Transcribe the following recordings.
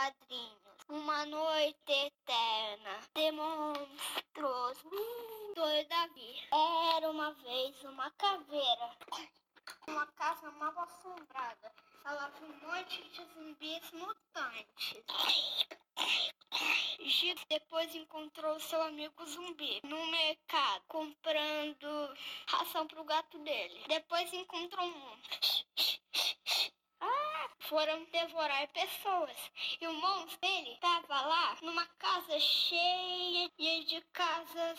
quadrinhos. Uma noite eterna de monstros. Hum, Doi Davi. Era uma vez uma caveira. Uma casa mal assombrada. Ela viu um monte de zumbis mutantes. Gil depois encontrou seu amigo zumbi no mercado, comprando ração pro gato dele. Depois encontrou um foram devorar pessoas. E o monstro dele estava lá numa casa cheia de casas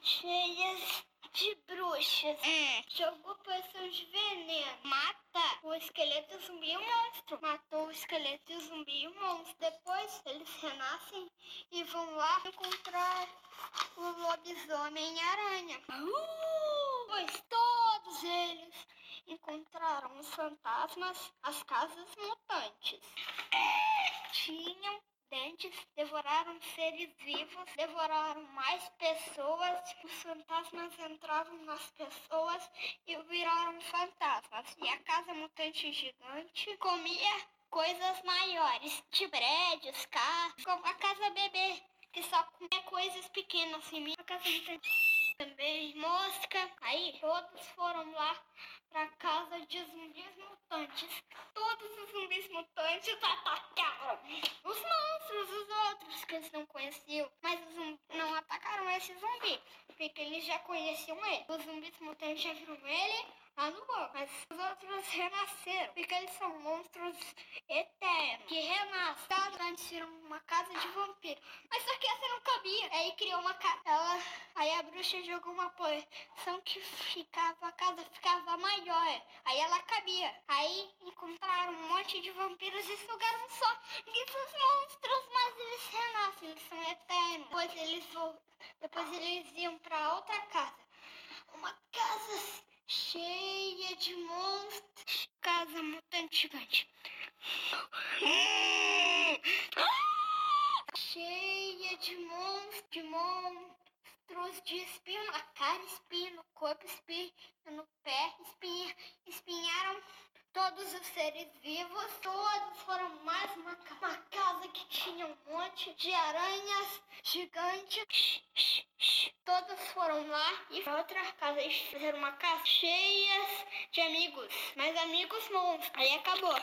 cheias de bruxas. Hum. Jogou poção de veneno. Mata o esqueleto zumbi e o monstro. Matou o esqueleto zumbi e o monstro. Depois eles renascem e vão lá encontrar o lobisomem aranha. Uh! Pois todos eles encontraram os fantasmas, as casas mutantes. Tinham dentes, devoraram seres vivos, devoraram mais pessoas. Os fantasmas entravam nas pessoas e viraram fantasmas. E a casa mutante gigante comia coisas maiores, de prédios, carros, como a casa bebê, que só comia coisas pequenas assim. A casa mutante também mosca. Aí todos foram lá pra casa de zumbis mutantes. Todos os zumbis mutantes atacaram os monstros, os outros que eles não conheciam. Mas os não atacaram esse zumbi, porque eles já conheciam ele. Os zumbis mutantes já viram ele lá no. Mas os outros renasceram, porque eles são monstros eternos, que renascem. Antes tiram uma casa de vampiro. Mas só que essa não cabia. Aí criou uma casa. Ela... Aí a bruxa jogou uma poção que ficava, a casa ficava maior. Aí ela cabia. Aí encontraram um monte de vampiros e sugaram só. E os monstros, mas eles renascem, eles são eternos. Depois eles, depois eles iam pra outra casa. Uma casa cheia de monstros. Casa mutante gigante. cheia de monstros, de monstros de espinho na cara, espinho no corpo, espinho no pé, espinha, espinharam todos os seres vivos. Todos foram mais uma, uma casa que tinha um monte de aranhas gigantes. Todos foram lá e outra casa. Eles fizeram uma casa cheia de amigos. Mas amigos monstros. Aí acabou.